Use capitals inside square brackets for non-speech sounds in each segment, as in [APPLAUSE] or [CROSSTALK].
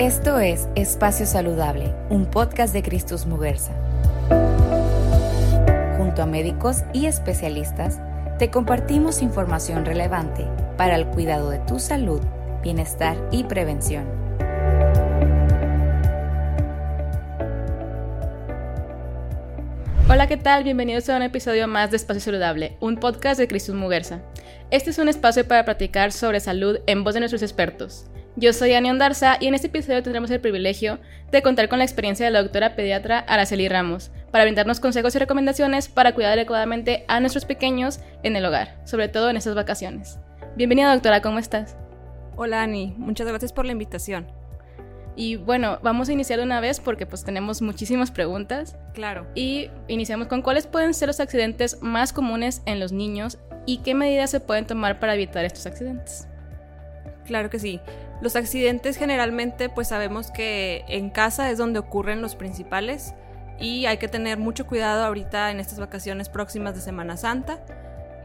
Esto es Espacio Saludable, un podcast de Cristus Muguerza. Junto a médicos y especialistas, te compartimos información relevante para el cuidado de tu salud, bienestar y prevención. Hola, ¿qué tal? Bienvenidos a un episodio más de Espacio Saludable, un podcast de Cristus Muguerza. Este es un espacio para platicar sobre salud en voz de nuestros expertos. Yo soy Ani Ondarza y en este episodio tendremos el privilegio de contar con la experiencia de la doctora pediatra Araceli Ramos para brindarnos consejos y recomendaciones para cuidar adecuadamente a nuestros pequeños en el hogar, sobre todo en estas vacaciones. Bienvenida doctora, ¿cómo estás? Hola Ani, muchas gracias por la invitación. Y bueno, vamos a iniciar de una vez porque pues tenemos muchísimas preguntas. Claro. Y iniciamos con cuáles pueden ser los accidentes más comunes en los niños y qué medidas se pueden tomar para evitar estos accidentes. Claro que sí. Los accidentes generalmente pues sabemos que en casa es donde ocurren los principales y hay que tener mucho cuidado ahorita en estas vacaciones próximas de Semana Santa.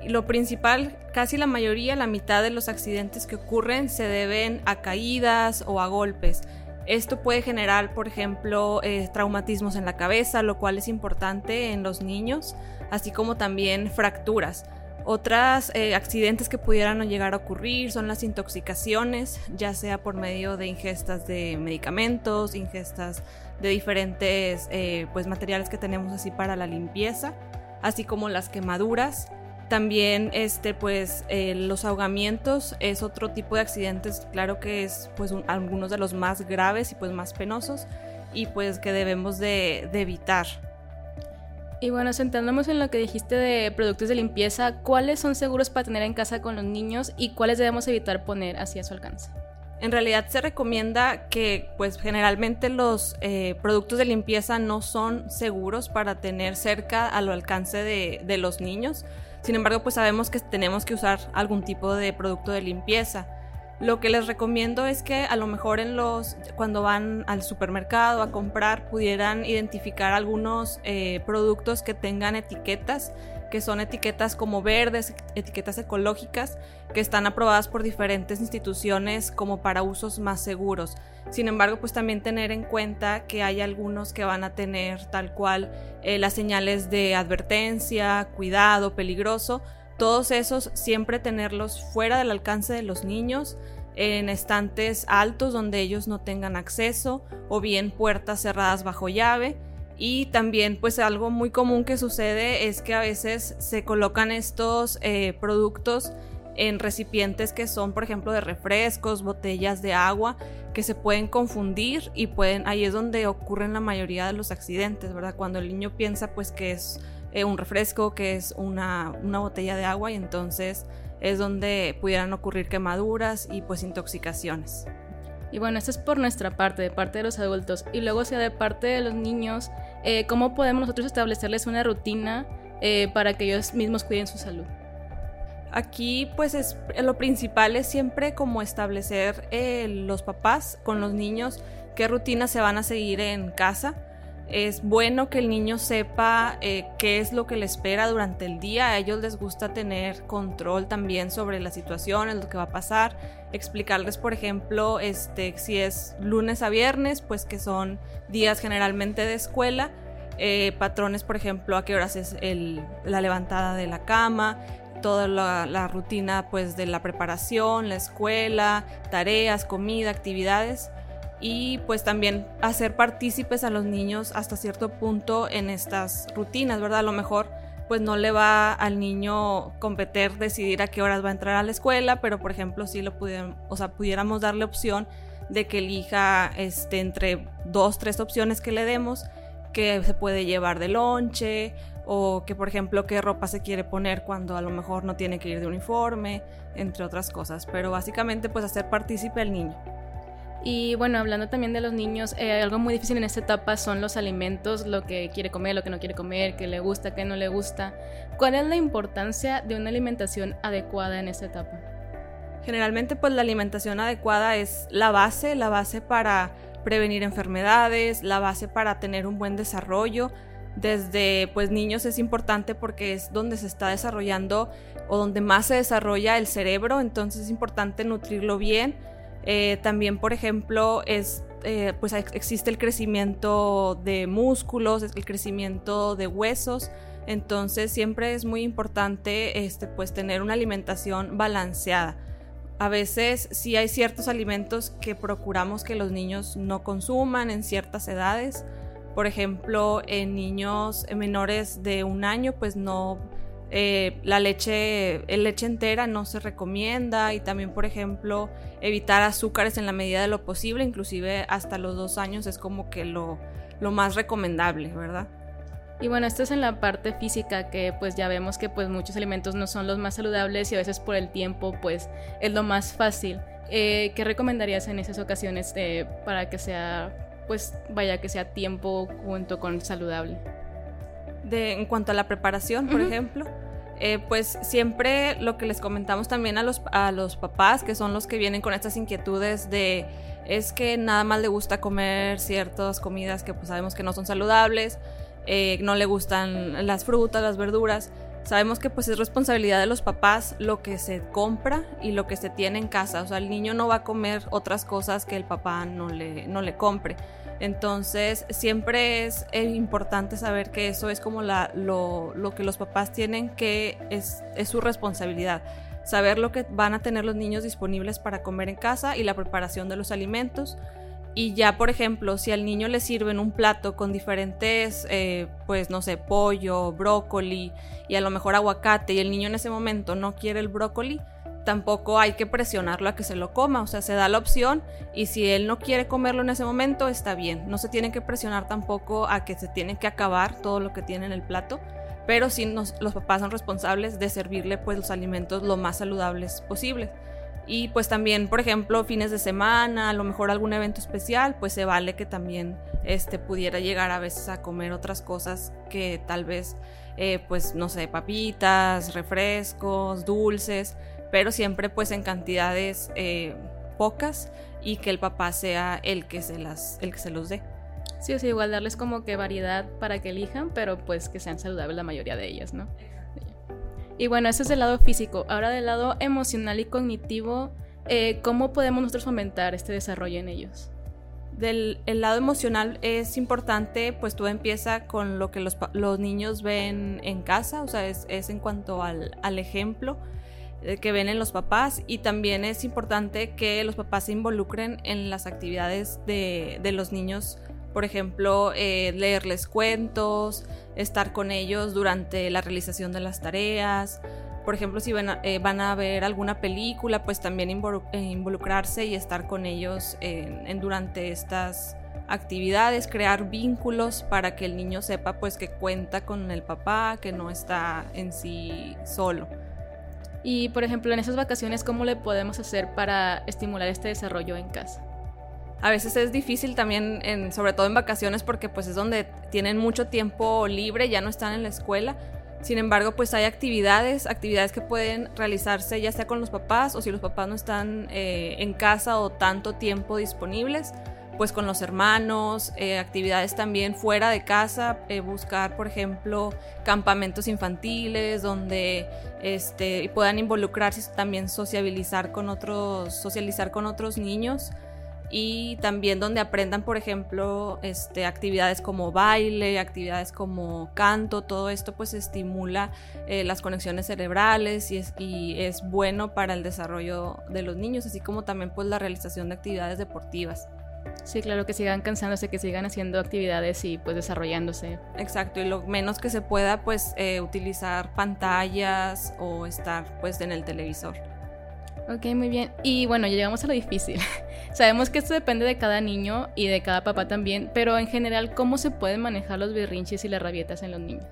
Y lo principal, casi la mayoría, la mitad de los accidentes que ocurren se deben a caídas o a golpes. Esto puede generar, por ejemplo, eh, traumatismos en la cabeza, lo cual es importante en los niños, así como también fracturas. Otros eh, accidentes que pudieran llegar a ocurrir son las intoxicaciones, ya sea por medio de ingestas de medicamentos, ingestas de diferentes eh, pues, materiales que tenemos así para la limpieza, así como las quemaduras. También este, pues, eh, los ahogamientos es otro tipo de accidentes, claro que es pues, algunos de los más graves y pues, más penosos y pues que debemos de evitar. Y bueno, centrándonos en lo que dijiste de productos de limpieza, ¿cuáles son seguros para tener en casa con los niños y cuáles debemos evitar poner así a su alcance? En realidad se recomienda que pues generalmente los eh, productos de limpieza no son seguros para tener cerca a lo alcance de, de los niños. Sin embargo, pues sabemos que tenemos que usar algún tipo de producto de limpieza. Lo que les recomiendo es que a lo mejor en los cuando van al supermercado a comprar pudieran identificar algunos eh, productos que tengan etiquetas que son etiquetas como verdes, etiquetas ecológicas, que están aprobadas por diferentes instituciones como para usos más seguros. Sin embargo, pues también tener en cuenta que hay algunos que van a tener tal cual eh, las señales de advertencia, cuidado, peligroso, todos esos siempre tenerlos fuera del alcance de los niños, en estantes altos donde ellos no tengan acceso o bien puertas cerradas bajo llave. Y también pues algo muy común que sucede es que a veces se colocan estos eh, productos en recipientes que son por ejemplo de refrescos, botellas de agua que se pueden confundir y pueden ahí es donde ocurren la mayoría de los accidentes, ¿verdad? Cuando el niño piensa pues que es eh, un refresco, que es una, botella de agua y entonces es donde pudieran ocurrir quemaduras y pues intoxicaciones. Y bueno, esto es por nuestra parte, de parte de los adultos. Y luego, sea de parte de los niños, eh, ¿cómo podemos nosotros establecerles una rutina eh, para que ellos mismos cuiden su salud? Aquí, pues, es, lo principal es siempre como establecer los papás con los niños qué rutinas se van a seguir en casa es bueno que el niño sepa eh, qué es lo que le espera durante el día. A ellos les gusta tener control también sobre las situaciones, lo que va a pasar. Explicarles, por ejemplo, este, si es lunes a viernes, pues que son días generalmente de escuela. Eh, patrones, por ejemplo, a qué horas es la levantada de la cama, toda la, la, rutina pues de la preparación, la escuela, tareas, comida, actividades y pues también hacer partícipes a los niños hasta cierto punto en estas rutinas, ¿verdad? A lo mejor pues no le va al niño competir decidir a qué horas va a entrar a la escuela, pero por ejemplo si lo pudiéramos, o sea, pudiéramos darle opción de que elija este, entre dos, tres opciones que le demos, que se puede llevar de lonche o que por ejemplo qué ropa se quiere poner cuando a lo mejor no tiene que ir de uniforme, entre otras cosas, pero básicamente pues hacer partícipe al niño. Y bueno, hablando también de los niños, eh, algo muy difícil en esta etapa son los alimentos, lo que quiere comer, lo que no quiere comer, qué le gusta, qué no le gusta. ¿Cuál es la importancia de una alimentación adecuada en esta etapa? Generalmente pues la alimentación adecuada es la base, la base para prevenir enfermedades, la base para tener un buen desarrollo. Desde pues niños es importante porque es donde se está desarrollando o donde más se desarrolla el cerebro, entonces es importante nutrirlo bien eh, también, por ejemplo, es eh, pues existe el crecimiento de músculos, el crecimiento de huesos. Entonces siempre es muy importante este, pues tener una alimentación balanceada. A veces sí hay ciertos alimentos que procuramos que los niños no consuman en ciertas edades. Por ejemplo, en niños menores de un año, pues no, eh, la leche, el leche entera no se recomienda y también, por ejemplo, evitar azúcares en la medida de lo posible, inclusive hasta los dos años es como que lo, lo más recomendable, ¿verdad? Y bueno, esto es en la parte física que pues ya vemos que pues muchos alimentos no son los más saludables y a veces por el tiempo pues es lo más fácil. Eh, ¿Qué recomendarías en esas ocasiones eh, para que sea pues vaya que sea tiempo junto con saludable? De, en cuanto a la preparación, por ejemplo, eh, pues siempre lo que les comentamos también a los, a los papás, que son los que vienen con estas inquietudes de es que nada más le gusta comer ciertas comidas que pues sabemos que no son saludables eh, no le gustan las frutas, las verduras. Sabemos que pues es responsabilidad de los papás lo que se compra y lo que se tiene en casa. O sea, el niño no va a comer otras cosas que el papá no le, no le compre. Entonces, siempre es importante saber que eso es como la, lo, lo, que los papás tienen que es, es su responsabilidad. Saber lo que van a tener los niños disponibles para comer en casa y la preparación de los alimentos y ya, por ejemplo, si al niño le sirven un plato con diferentes, eh, pues no sé, pollo, brócoli y a lo mejor aguacate y el niño en ese momento no quiere el brócoli, tampoco hay que presionarlo a que se lo coma, o sea, se da la opción y si él no quiere comerlo en ese momento, está bien, no se tiene que presionar tampoco a que se tiene que acabar todo lo que tiene en el plato, pero sí los papás son responsables de servirle pues los alimentos lo más saludables posibles. Y pues también, por ejemplo, fines de semana, a lo mejor algún evento especial, pues se vale que también este, pudiera llegar a veces a comer otras cosas que tal vez, eh, pues no sé, papitas, refrescos, dulces, pero siempre pues en cantidades eh, pocas y que el papá sea el que se, las, el que se los dé. Sí, o sea, igual darles como que variedad para que elijan, pero pues que sean saludables la mayoría de ellas, ¿no? Y bueno, ese es el lado físico. Ahora del lado emocional y cognitivo, eh, ¿cómo podemos nosotros fomentar este desarrollo en ellos? Del el lado emocional es importante, pues todo empieza con lo que los, los niños ven en casa, o sea, es, es en cuanto al, al ejemplo que ven en los papás y también es importante que los papás se involucren en las actividades de, de los niños por ejemplo, eh, leerles cuentos, estar con ellos durante la realización de las tareas. Por ejemplo, si van a, eh, ver alguna película, pues también eh, involucrarse y estar con ellos en, durante estas actividades, crear vínculos para que el niño sepa pues que cuenta con el papá, que no está en sí solo. Y por ejemplo, en esas vacaciones, ¿cómo le podemos hacer para estimular este desarrollo en casa? a veces es difícil también, sobre todo en vacaciones, porque pues es donde tienen mucho tiempo libre, ya no están en la escuela. Sin embargo, pues hay actividades, actividades que pueden realizarse ya sea con los papás o si los papás no están eh, en casa o tanto tiempo disponibles, pues con los hermanos, eh, actividades también fuera de casa, eh, buscar, por ejemplo, campamentos infantiles donde este, puedan involucrarse, también sociabilizar con otros, socializar con otros niños y también donde aprendan, por ejemplo, este, actividades como baile, actividades como canto, todo esto pues estimula eh, las conexiones cerebrales y es, y es bueno para el desarrollo de los niños, así como también pues la realización de actividades deportivas. Sí, claro, que sigan cansándose, que sigan haciendo actividades y pues desarrollándose. Exacto, y lo menos que se pueda pues eh, utilizar pantallas o estar pues en el televisor. Ok, muy bien. Y bueno, ya llegamos a lo difícil. [LAUGHS] Sabemos que esto depende de cada niño y de cada papá también, pero en general, ¿cómo se pueden manejar los berrinches y las rabietas en los niños?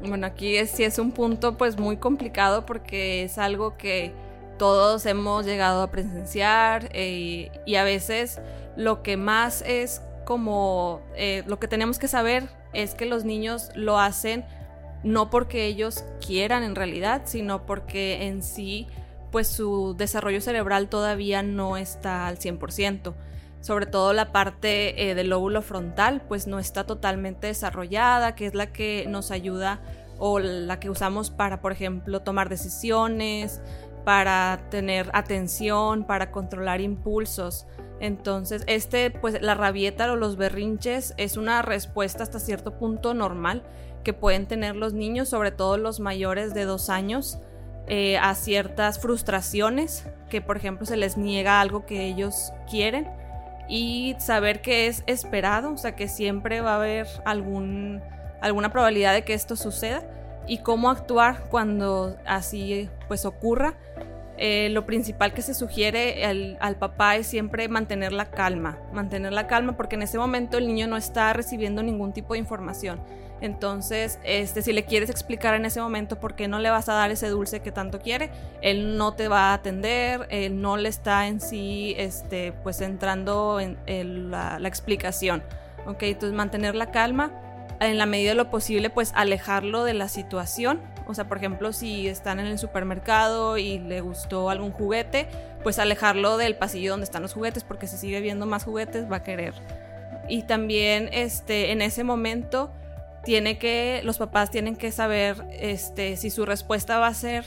Bueno, aquí es, sí es un punto pues muy complicado porque es algo que todos hemos llegado a presenciar eh, y a veces lo que más es como eh, lo que tenemos que saber es que los niños lo hacen no porque ellos quieran en realidad, sino porque en sí pues su desarrollo cerebral todavía no está al 100%. Sobre todo la parte eh, del lóbulo frontal, pues no está totalmente desarrollada, que es la que nos ayuda o la que usamos para, por ejemplo, tomar decisiones, para tener atención, para controlar impulsos. Entonces, este, pues la rabieta o los berrinches es una respuesta hasta cierto punto normal que pueden tener los niños, sobre todo los mayores de dos años, eh, a ciertas frustraciones, que por ejemplo se les niega algo que ellos quieren. Y saber que es esperado, o sea que siempre va a haber algún, alguna probabilidad de que esto suceda. Y cómo actuar cuando así pues ocurra eh, lo principal que se sugiere al, papá es siempre mantener la calma, mantener la calma porque en ese momento el niño no está recibiendo ningún tipo de información. Entonces, este, si le quieres explicar en ese momento por qué no le vas a dar ese dulce que tanto quiere, él no te va a atender, él no le está en sí, este, pues entrando en, la, explicación. Ok, entonces mantener la calma, en la medida de lo posible, pues alejarlo de la situación o sea, por ejemplo, si están en el supermercado y le gustó algún juguete, pues alejarlo del pasillo donde están los juguetes, porque si sigue viendo más juguetes va a querer. Y también este, en ese momento tiene que, los papás tienen que saber este, si su respuesta va a ser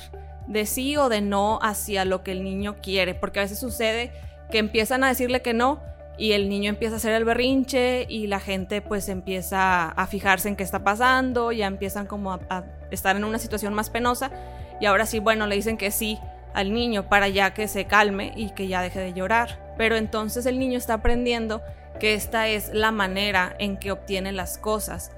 de sí o de no hacia lo que el niño quiere, porque a veces sucede que empiezan a decirle que no y el niño empieza a hacer el berrinche y la gente pues empieza a fijarse en qué está pasando, ya empiezan como a, estar en una situación más penosa y ahora sí, bueno, le dicen que sí al niño para ya que se calme y que ya deje de llorar. Pero entonces el niño está aprendiendo que esta es la manera en que obtiene las cosas.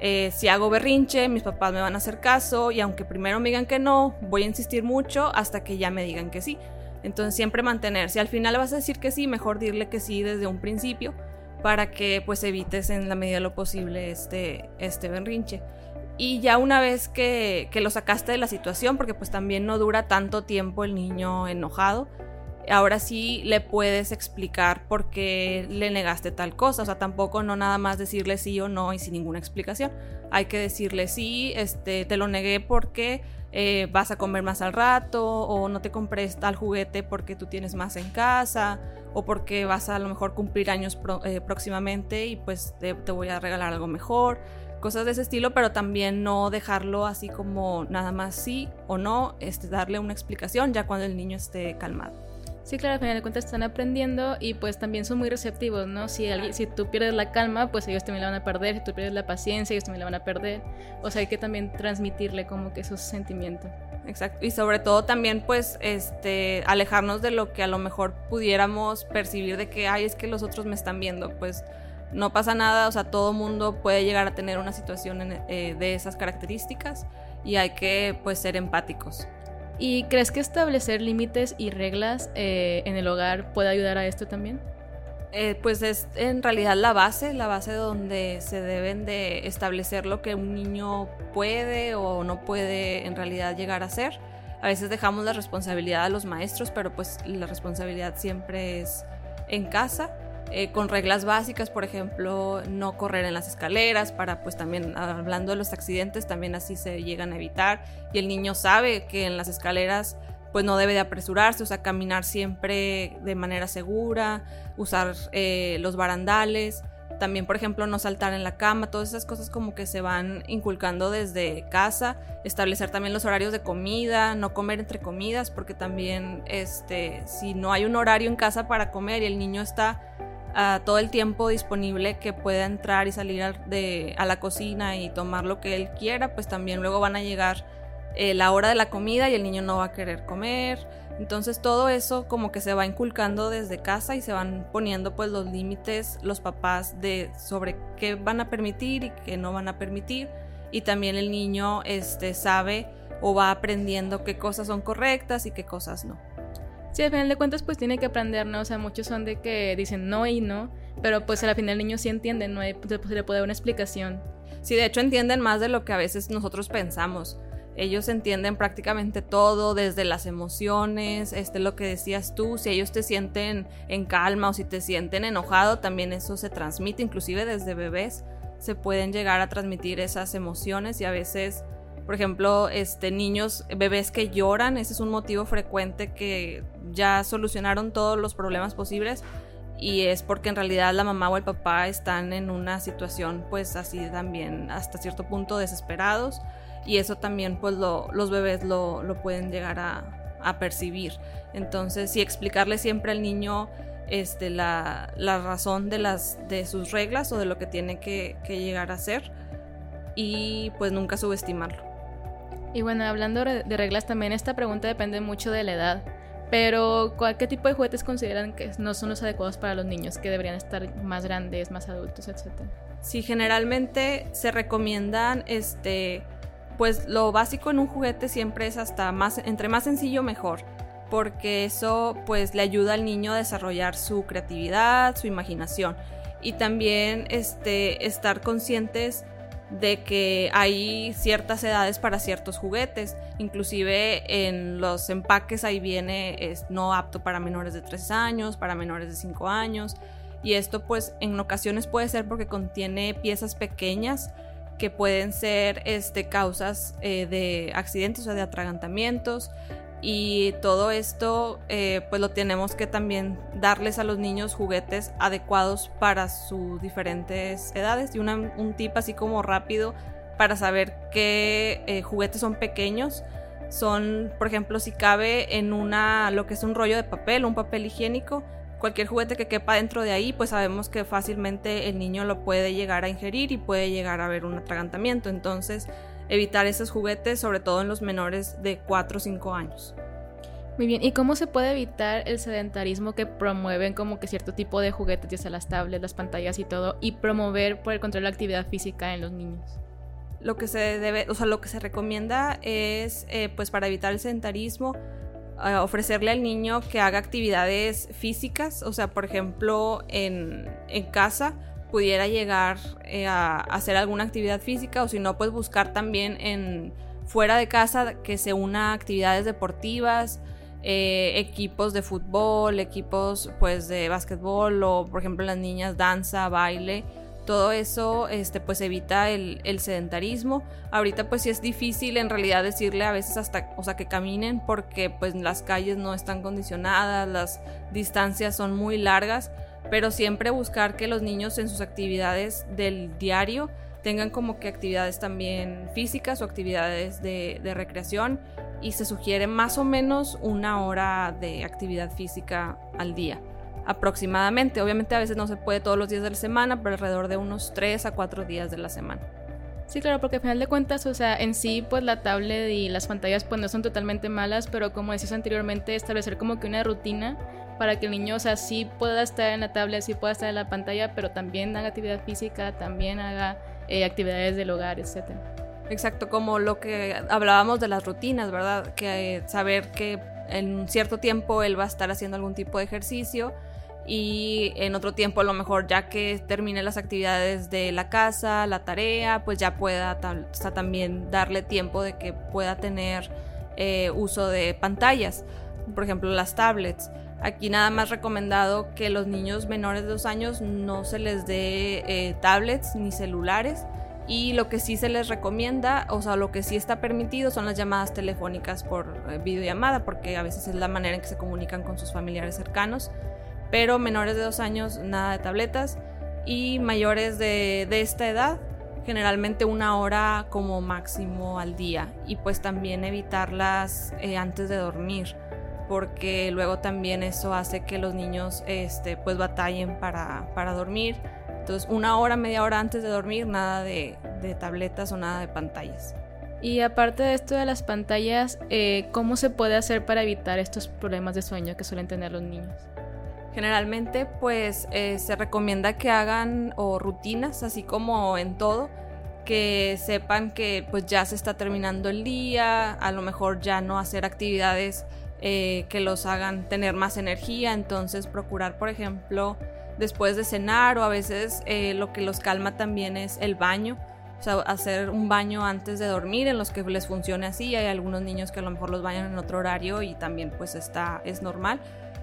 Eh, si hago berrinche, mis papás me van a hacer caso y aunque primero me digan que no, voy a insistir mucho hasta que ya me digan que sí. Entonces siempre mantener, si al final vas a decir que sí, mejor dirle que sí desde un principio para que pues evites en la medida de lo posible este, este berrinche. Y ya una vez que, que lo sacaste de la situación, porque pues también no dura tanto tiempo el niño enojado, ahora sí le puedes explicar por qué le negaste tal cosa. O sea, tampoco no nada más decirle sí o no y sin ninguna explicación. Hay que decirle sí, este, te lo negué porque eh, vas a comer más al rato o no te compres tal juguete porque tú tienes más en casa o porque vas a, lo mejor cumplir años eh, próximamente y pues te, voy a regalar algo mejor. Cosas de ese estilo, pero también no dejarlo así como nada más sí o no, este, darle una explicación ya cuando el niño esté calmado. Sí, claro, al final de cuentas están aprendiendo y pues también son muy receptivos, ¿no? Si, alguien, si tú pierdes la calma, pues ellos también la van a perder, si tú pierdes la paciencia, ellos también la van a perder. O sea, hay que también transmitirle como que esos sentimientos. Exacto, y sobre todo también pues este alejarnos de lo que a lo mejor pudiéramos percibir de que, ay, es que los otros me están viendo, pues no pasa nada, o sea, todo mundo puede llegar a tener una situación eh, de esas características y hay que pues ser empáticos. ¿Y crees que establecer límites y reglas eh, en el hogar puede ayudar a esto también? Eh, pues es en realidad la base, la base donde se deben de establecer lo que un niño puede o no puede en realidad llegar a ser. A veces dejamos la responsabilidad a los maestros, pero pues la responsabilidad siempre es en casa. Eh, con reglas básicas, por ejemplo, no correr en las escaleras, para pues también, hablando de los accidentes, también así se llegan a evitar. Y el niño sabe que en las escaleras pues no debe de apresurarse, o sea, caminar siempre de manera segura, usar eh, los barandales, también por ejemplo no saltar en la cama, todas esas cosas como que se van inculcando desde casa, establecer también los horarios de comida, no comer entre comidas, porque también este, si no hay un horario en casa para comer y el niño está todo el tiempo disponible que pueda entrar y salir a, de, a la cocina y tomar lo que él quiera, pues también luego van a llegar eh, la hora de la comida y el niño no va a querer comer. Entonces todo eso como que se va inculcando desde casa y se van poniendo pues los límites los papás de sobre qué van a permitir y qué no van a permitir y también el niño este sabe o va aprendiendo qué cosas son correctas y qué cosas no. Sí, al final de cuentas pues tiene que aprender, ¿no? O sea, muchos son de que dicen no y no, pero pues al final el niño sí entiende, no hay, pues, se le puede dar una explicación. Sí, de hecho entienden más de lo que a veces nosotros pensamos. Ellos entienden prácticamente todo, desde las emociones, este lo que decías tú, si ellos te sienten en calma o si te sienten enojado, también eso se transmite, inclusive desde bebés se pueden llegar a transmitir esas emociones y a veces por ejemplo, este, niños, bebés que lloran, ese es un motivo frecuente que ya solucionaron todos los problemas posibles y es porque en realidad la mamá o el papá están en una situación pues así también hasta cierto punto desesperados y eso también pues los bebés lo, pueden llegar a, a percibir. Entonces, sí, explicarle siempre al niño este, la, razón de, las, de sus reglas o de lo que tiene que, llegar a ser y pues nunca subestimarlo. Y bueno, hablando de reglas también, esta pregunta depende mucho de la edad. Pero, ¿qué tipo de juguetes consideran que no son los adecuados para los niños, que deberían estar más grandes, más adultos, etcétera? Sí, generalmente se recomiendan, este, pues lo básico en un juguete siempre es hasta más, entre más sencillo mejor porque eso pues le ayuda al niño a desarrollar su creatividad, su imaginación y también este, estar conscientes de que hay ciertas edades para ciertos juguetes, inclusive en los empaques ahí viene es no apto para menores de 3 años, para menores de 5 años. Y esto pues en ocasiones puede ser porque contiene piezas pequeñas que pueden ser este, causas eh, de accidentes o de atragantamientos y todo esto eh, pues lo tenemos que también darles a los niños juguetes adecuados para sus diferentes edades. Y un tip así como rápido para saber qué eh, juguetes son pequeños son por ejemplo si cabe en una lo que es un rollo de papel un papel higiénico cualquier juguete que quepa dentro de ahí pues sabemos que fácilmente el niño lo puede llegar a ingerir y puede llegar a haber un atragantamiento. Entonces evitar esos juguetes, sobre todo en los menores de 4 o 5 años. Muy bien, ¿y cómo se puede evitar el sedentarismo que promueven como que cierto tipo de juguetes, ya sea las tablets, las pantallas y todo, y promover por el control la actividad física en los niños? Lo que se debe, o sea, lo que se recomienda es, eh, pues para evitar el sedentarismo, eh, ofrecerle al niño que haga actividades físicas, o sea, por ejemplo, en, en casa, pudiera llegar eh, a hacer alguna actividad física o si no, pues buscar también en fuera de casa que se una actividades deportivas, eh, equipos de fútbol, equipos pues de básquetbol o por ejemplo las niñas danza, baile. Todo eso este, pues evita el, sedentarismo. Ahorita pues sí es difícil en realidad decirle a veces hasta, o sea, que caminen porque pues las calles no están condicionadas, las distancias son muy largas pero siempre buscar que los niños en sus actividades del diario tengan como que actividades también físicas o actividades de, recreación y se sugiere más o menos una hora de actividad física al día aproximadamente. Obviamente a veces no se puede todos los días de la semana, pero alrededor de unos 3 a 4 días de la semana. Sí, claro, porque al final de cuentas, o sea, en sí, pues la tablet y las pantallas pues no son totalmente malas, pero como decías anteriormente, establecer como que una rutina para que el niño, o sea, sí pueda estar en la tablet, sí pueda estar en la pantalla, pero también haga actividad física, también haga eh, actividades del hogar, etc. Exacto, como lo que hablábamos de las rutinas, ¿verdad? Que eh, saber que en cierto tiempo él va a estar haciendo algún tipo de ejercicio y en otro tiempo a lo mejor ya que termine las actividades de la casa, la tarea, pues ya pueda también darle tiempo de que pueda tener eh, uso de pantallas, por ejemplo las tablets. Aquí nada más recomendado que los niños menores de dos años no se les dé eh, tablets ni celulares. Y lo que sí se les recomienda, o sea, lo que sí está permitido son las llamadas telefónicas por eh, videollamada, porque a veces es la manera en que se comunican con sus familiares cercanos. Pero menores de dos años, nada de tabletas. Y mayores de, esta edad, generalmente una hora como máximo al día. Y pues también evitarlas eh, antes de dormir porque luego también eso hace que los niños este, pues batallen para, dormir. Entonces una hora, media hora antes de dormir, nada de, tabletas o nada de pantallas. Y aparte de esto de las pantallas, eh, ¿cómo se puede hacer para evitar estos problemas de sueño que suelen tener los niños? Generalmente pues eh, se recomienda que hagan o rutinas, así como en todo, que sepan que pues ya se está terminando el día, a lo mejor ya no hacer actividades eh, que los hagan tener más energía, entonces procurar, por ejemplo, después de cenar o a veces eh, lo que los calma también es el baño, o sea, hacer un baño antes de dormir en los que les funcione así, hay algunos niños que a lo mejor los bañan en otro horario y también pues está, es normal.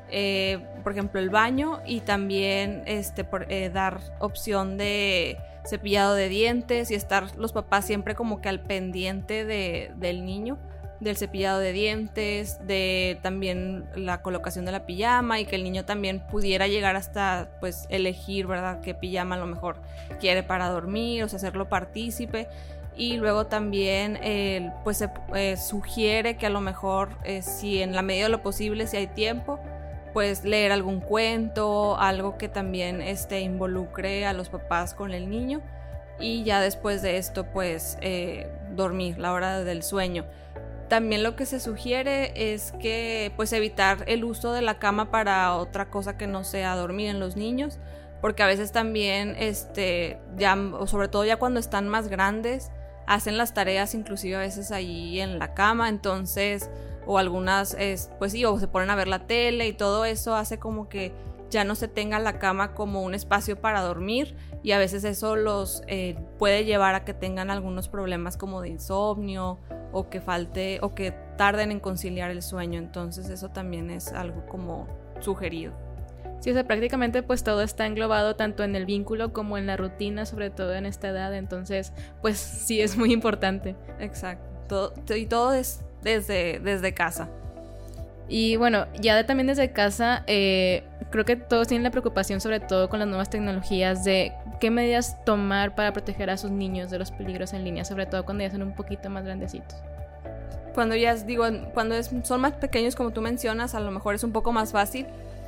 Eh, por ejemplo, el baño y también este, por, dar opción de cepillado de dientes y estar los papás siempre como que al pendiente de, del niño del cepillado de dientes, de también la colocación de la pijama y que el niño también pudiera llegar hasta pues elegir, ¿verdad?, qué pijama a lo mejor quiere para dormir, o sea, hacerlo partícipe. Y luego también pues se eh, sugiere que a lo mejor eh, si en la medida de lo posible, si hay tiempo, pues leer algún cuento, algo que también este, involucre a los papás con el niño y ya después de esto pues eh, dormir, la hora del sueño. También lo que se sugiere es que pues evitar el uso de la cama para otra cosa que no sea dormir en los niños, porque a veces también este ya sobre todo ya cuando están más grandes hacen las tareas inclusive a veces ahí en la cama, entonces o algunas pues sí o se ponen a ver la tele y todo eso hace como que ya no se tenga la cama como un espacio para dormir y a veces eso los eh, puede llevar a que tengan algunos problemas como de insomnio o que falte o que tarden en conciliar el sueño. Entonces eso también es algo como sugerido. Sí, o sea, prácticamente pues todo está englobado tanto en el vínculo como en la rutina, sobre todo en esta edad, entonces pues sí es muy importante. Exacto, y todo es desde, desde casa. Y bueno, ya también desde casa, eh, creo que todos tienen la preocupación, sobre todo con las nuevas tecnologías, de qué medidas tomar para proteger a sus niños de los peligros en línea, sobre todo cuando ya son un poquito más grandecitos. Cuando ya digo, cuando son más pequeños, como tú mencionas, a lo mejor es un poco más fácil.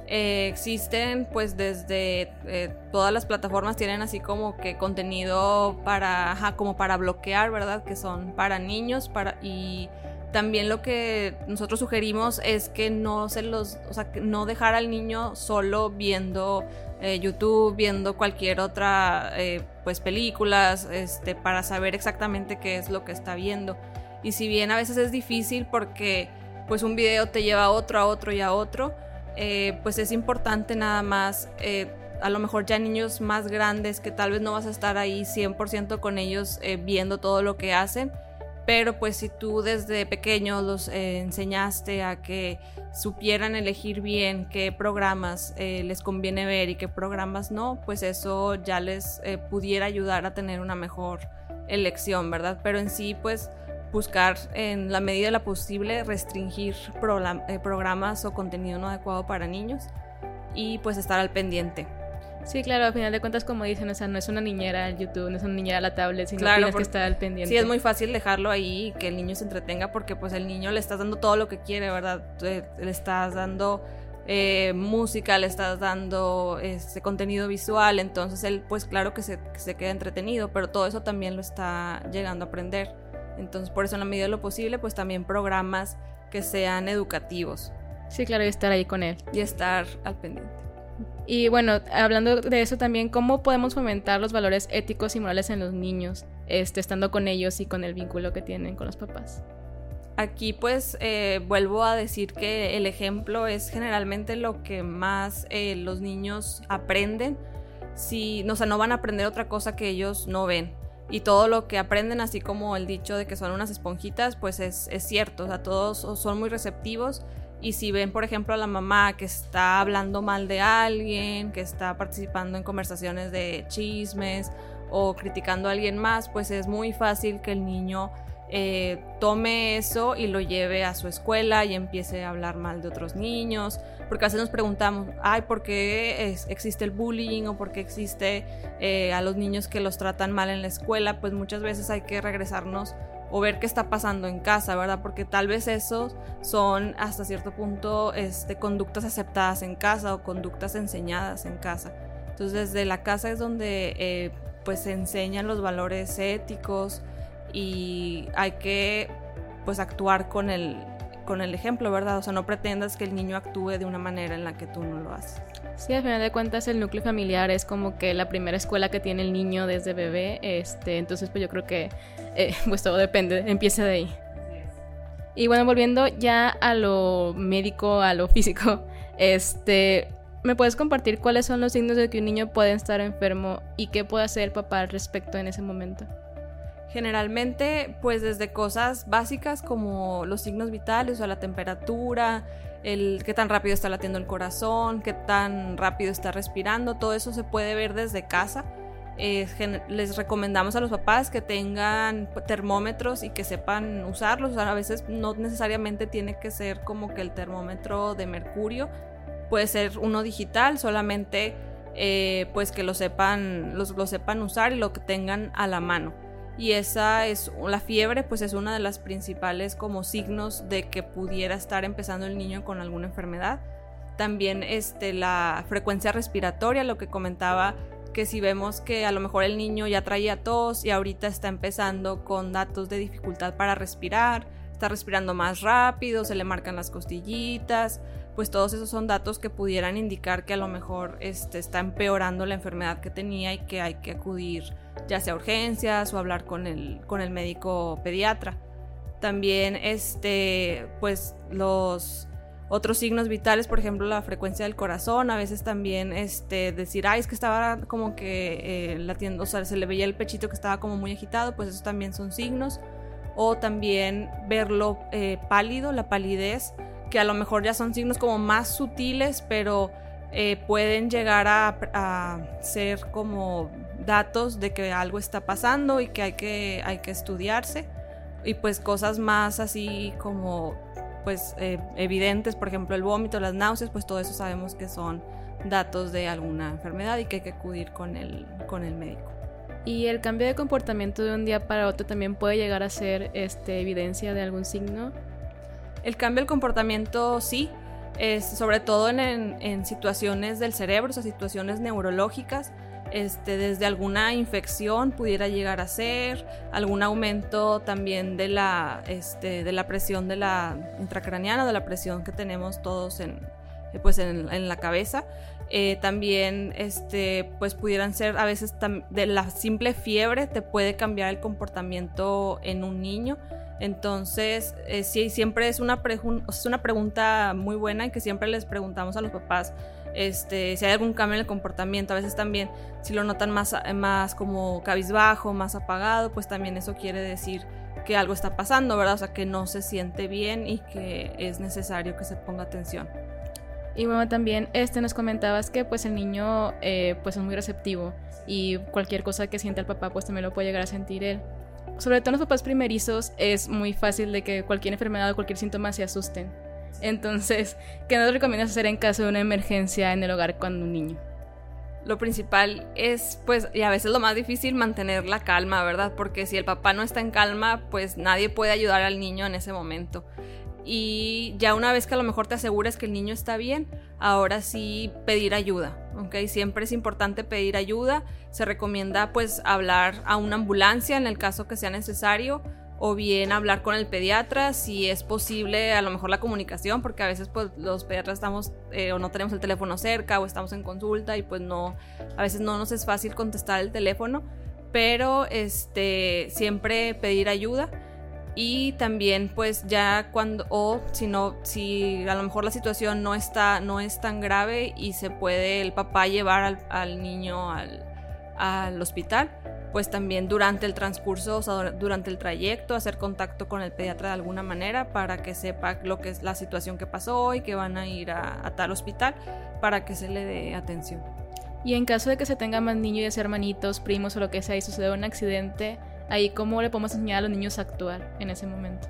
Eh, existen, pues desde eh, todas las plataformas tienen así como que contenido para, como para bloquear, ¿verdad? Que son para niños, para y también lo que nosotros sugerimos es que no se los, o sea, no dejar al niño solo viendo eh, YouTube, viendo cualquier otra, eh, pues películas, este, para saber exactamente qué es lo que está viendo. Y si bien a veces es difícil porque, pues un video te lleva a otro, a otro y a otro, eh, pues es importante nada más a lo mejor ya niños más grandes que tal vez no vas a estar ahí 100% con ellos viendo todo lo que hacen, pero pues si tú desde pequeños los eh, enseñaste a que supieran elegir bien qué programas eh, les conviene ver y qué programas no, pues eso ya les eh, pudiera ayudar a tener una mejor elección, ¿verdad? Pero en sí, pues buscar en la medida de la posible restringir programas o contenido no adecuado para niños y pues estar al pendiente. Sí, claro, al final de cuentas, como dicen, o sea, no es una niñera el YouTube, no es una niñera la tablet, sino tienes que estar al pendiente. Sí, es muy fácil dejarlo ahí y que el niño se entretenga porque pues el niño le estás dando todo lo que quiere, ¿verdad? Le estás dando eh, música, le estás dando este contenido visual, entonces él pues claro que se, que se queda entretenido, pero todo eso también lo está llegando a aprender. Entonces por eso en la medida de lo posible pues también programas que sean educativos. Sí, claro, y estar ahí con él. Y estar al pendiente. Y bueno, hablando de eso también, ¿cómo podemos fomentar los valores éticos y morales en los niños, este, estando con ellos y con el vínculo que tienen con los papás? Aquí pues eh, vuelvo a decir que el ejemplo es generalmente lo que más eh, los niños aprenden. Si, o sea, no van a aprender otra cosa que ellos no ven. Y todo lo que aprenden, así como el dicho de que son unas esponjitas, pues es, es cierto. O sea, todos son muy receptivos y si ven, por ejemplo, a la mamá que está hablando mal de alguien, que está participando en conversaciones de chismes o criticando a alguien más, pues es muy fácil que el niño eh, tome eso y lo lleve a su escuela y empiece a hablar mal de otros niños. Porque a veces nos preguntamos, ay, ¿por qué existe el bullying o por qué existe eh, a los niños que los tratan mal en la escuela? Pues muchas veces hay que regresarnos o ver qué está pasando en casa, ¿verdad? Porque tal vez esos son hasta cierto punto este, conductas aceptadas en casa o conductas enseñadas en casa. Entonces desde la casa es donde eh, pues se enseñan los valores éticos y hay que pues actuar con el, con el ejemplo, ¿verdad? O sea, no pretendas que el niño actúe de una manera en la que tú no lo haces. Sí, al final de cuentas el núcleo familiar es como que la primera escuela que tiene el niño desde bebé, este, entonces pues yo creo que eh, [LAUGHS] pues todo depende, empieza de ahí. Y bueno, volviendo ya a lo médico, a lo físico, [LAUGHS] este, ¿me puedes compartir cuáles son los signos de que un niño puede estar enfermo y qué puede hacer el papá al respecto en ese momento? Generalmente, pues desde cosas básicas como los signos vitales o la temperatura, el qué tan rápido está latiendo el corazón, qué tan rápido está respirando, todo eso se puede ver desde casa. les recomendamos a los papás que tengan termómetros y que sepan usarlos. a veces no necesariamente tiene que ser como que el termómetro de mercurio, puede ser uno digital, solamente eh, pues que lo sepan, los, lo sepan usar y lo que tengan a la mano y esa es la fiebre pues es una de las principales como signos de que pudiera estar empezando el niño con alguna enfermedad. También este, la frecuencia respiratoria, lo que comentaba que si vemos que a lo mejor el niño ya traía tos y ahorita está empezando con datos de dificultad para respirar, está respirando más rápido, se le marcan las costillitas, pues todos esos son datos que pudieran indicar que a lo mejor este, está empeorando la enfermedad que tenía y que hay que acudir ya sea urgencias o hablar con el, con el médico pediatra. También este, pues los otros signos vitales, por ejemplo, la frecuencia del corazón, a veces también este, decir, ay, es que estaba como que eh, latiendo, o sea, se le veía el pechito que estaba como muy agitado, pues esos también son signos. O también verlo eh, pálido, la palidez, que a lo mejor ya son signos como más sutiles, pero eh, pueden llegar a, ser como datos de que algo está pasando y que hay que, hay que estudiarse. Y pues cosas más así como pues eh, evidentes, por ejemplo el vómito, las náuseas, pues todo eso sabemos que son datos de alguna enfermedad y que hay que acudir con el, con el médico. ¿Y el cambio de comportamiento de un día para otro también puede llegar a ser este, evidencia de algún signo? El cambio del comportamiento sí, es, sobre todo en, en, en situaciones del cerebro, o sea, situaciones neurológicas este, desde alguna infección pudiera llegar a ser, algún aumento también de la, este, de la presión de la intracraniana, de la presión que tenemos todos en, pues en, en la cabeza. Eh, también este, pues pudieran ser a veces de la simple fiebre te puede cambiar el comportamiento en un niño. Entonces, eh, sí, siempre es una, es una pregunta muy buena y que siempre les preguntamos a los papás este, si hay algún cambio en el comportamiento. A veces también, si lo notan más, más como cabizbajo, más apagado, pues también eso quiere decir que algo está pasando, ¿verdad? O sea, que no se siente bien y que es necesario que se ponga atención. Y bueno, también este nos comentabas que pues el niño eh, pues es muy receptivo y cualquier cosa que sienta el papá pues también lo puede llegar a sentir él. Sobre todo los papás primerizos es muy fácil de que cualquier enfermedad o cualquier síntoma se asusten. Entonces, ¿qué nos recomiendas hacer en caso de una emergencia en el hogar cuando un niño? Lo principal es, pues, y a veces lo más difícil, mantener la calma, ¿verdad? Porque si el papá no está en calma, pues nadie puede ayudar al niño en ese momento. Y ya una vez que a lo mejor te asegures que el niño está bien, ahora sí pedir ayuda, ¿ok? Siempre es importante pedir ayuda. Se recomienda pues hablar a una ambulancia en el caso que sea necesario o bien hablar con el pediatra si es posible a lo mejor la comunicación porque a veces pues los pediatras estamos eh, o no tenemos el teléfono cerca o estamos en consulta y pues no a veces no nos es fácil contestar el teléfono pero este siempre pedir ayuda y también pues ya cuando o si no si a lo mejor la situación no está no es tan grave y se puede el papá llevar al, al niño al, al hospital pues también durante el transcurso, o sea, durante el trayecto, hacer contacto con el pediatra de alguna manera para que sepa lo que es la situación que pasó y que van a ir a, tal hospital para que se le dé atención. Y en caso de que se tenga más niños, y ser hermanitos, primos o lo que sea, y sucede un accidente, ahí cómo le podemos enseñar a los niños a actuar en ese momento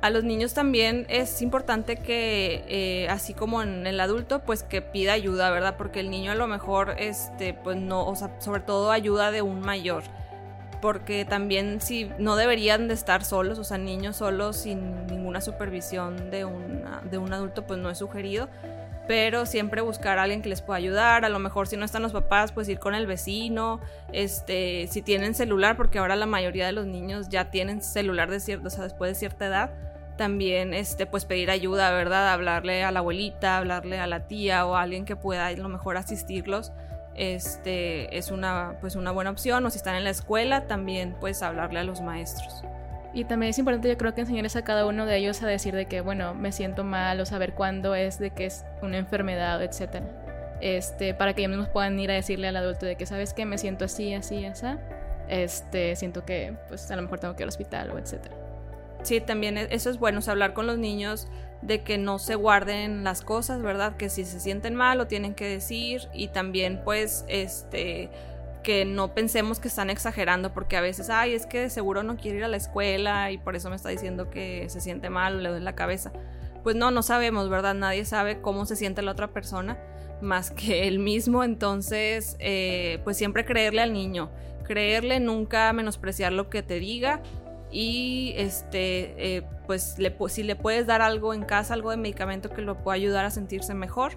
a los niños también es importante que, eh, así como en el adulto, pues que pida ayuda, ¿verdad? Porque el niño a lo mejor, este, pues no, o sea, sobre todo ayuda de un mayor. Porque también si no deberían de estar solos, o sea, niños solos sin ninguna supervisión de, de un adulto, pues no es sugerido. Pero siempre buscar a alguien que les pueda ayudar. A lo mejor si no están los papás, pues ir con el vecino. Este, si tienen celular, porque ahora la mayoría de los niños ya tienen celular de cierto, o sea, después de cierta edad también este pues pedir ayuda, ¿verdad? Hablarle a la abuelita, hablarle a la tía o a alguien que pueda a lo mejor asistirlos. Este es una pues una buena opción o si están en la escuela también pues hablarle a los maestros. Y también es importante yo creo que enseñarles a cada uno de ellos a decir de que bueno, me siento mal o saber cuándo es de que es una enfermedad, etcétera. Este, para que ellos mismos puedan ir a decirle al adulto de que sabes que me siento así, así, así. Este, siento que pues a lo mejor tengo que ir al hospital o etcétera. Sí, también e, eso es bueno, hablar con los niños de que no se guarden las cosas, ¿verdad? Que si se sienten mal lo tienen que decir y también pues este que no pensemos que están exagerando porque a veces, ay, es que seguro no quiere ir a la escuela y por eso me está diciendo que se siente mal o le duele la cabeza. Pues no, no sabemos, ¿verdad? Nadie sabe cómo se siente la otra persona más [LAUGHS] que él mismo, entonces eh, pues siempre creerle al niño, creerle, nunca menospreciar lo que te diga y este, eh, pues le, si le puedes dar algo en casa, algo de medicamento que lo pueda ayudar a sentirse mejor,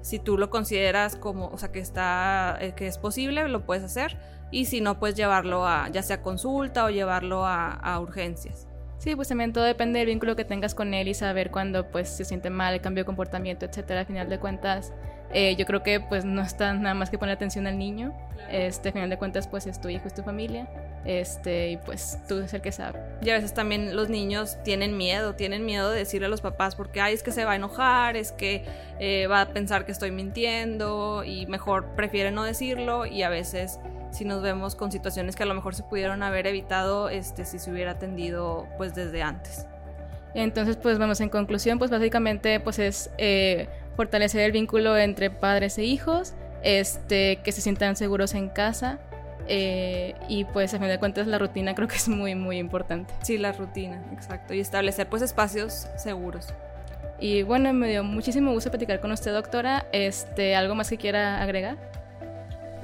si tú lo consideras como, o sea, que está, eh, que es posible, lo puedes hacer. Y si no, pues llevarlo a, ya sea consulta o llevarlo a, a urgencias. Sí, pues también todo depende del vínculo que tengas con él y saber cuándo pues se siente mal, el cambio de comportamiento, etcétera. Al final de cuentas, eh, yo creo que pues no está nada más que poner atención al niño. Este, al final de cuentas, pues es tu hijo, es tu familia. Este, y pues tú es el que sabe. Y a veces también los niños tienen miedo, tienen miedo de decirle a los papás porque, ay, es que se va a enojar, es que eh, va a pensar que estoy mintiendo y mejor prefiere no decirlo y a veces si nos vemos con situaciones que a lo mejor se pudieron haber evitado este, si se hubiera atendido pues desde antes. Entonces, pues vamos, en conclusión, pues básicamente pues es eh, fortalecer el vínculo entre padres e hijos, este, que se sientan seguros en casa, eh, y pues a fin de cuentas la rutina creo que es muy muy importante. Sí, la rutina, exacto. Y establecer pues espacios seguros. Y bueno, me dio muchísimo gusto platicar con usted, doctora. Este, ¿Algo más que quiera agregar?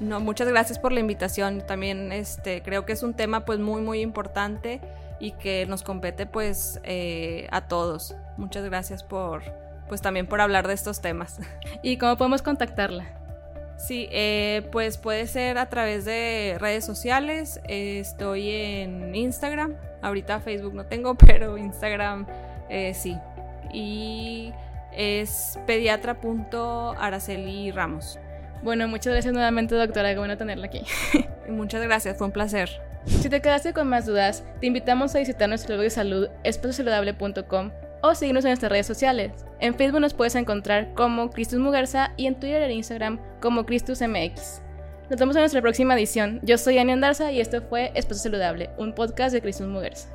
No, muchas gracias por la invitación. También este, creo que es un tema pues muy muy importante y que nos compete pues eh, a todos. Muchas gracias por pues también por hablar de estos temas. [LAUGHS] ¿Y cómo podemos contactarla? Sí, eh, pues puede ser a través de redes sociales. estoy en Instagram. Ahorita Facebook no tengo, [LAUGHS] pero Instagram eh, sí. Y es pediatra.araceli Ramos. Bueno, muchas gracias nuevamente, doctora. Qué bueno tenerla aquí. [LAUGHS] muchas gracias, fue un placer. Si te quedaste con más dudas, te invitamos a visitar nuestro blog de salud espaciosaludable.com o seguirnos en nuestras redes sociales. En Facebook nos puedes encontrar como Cristus Mugarza y en Twitter e Instagram como CristusMX. Nos vemos en nuestra próxima edición. Yo soy Ania Andarza y esto fue Espacio Saludable, un podcast de Cristus Mugarza.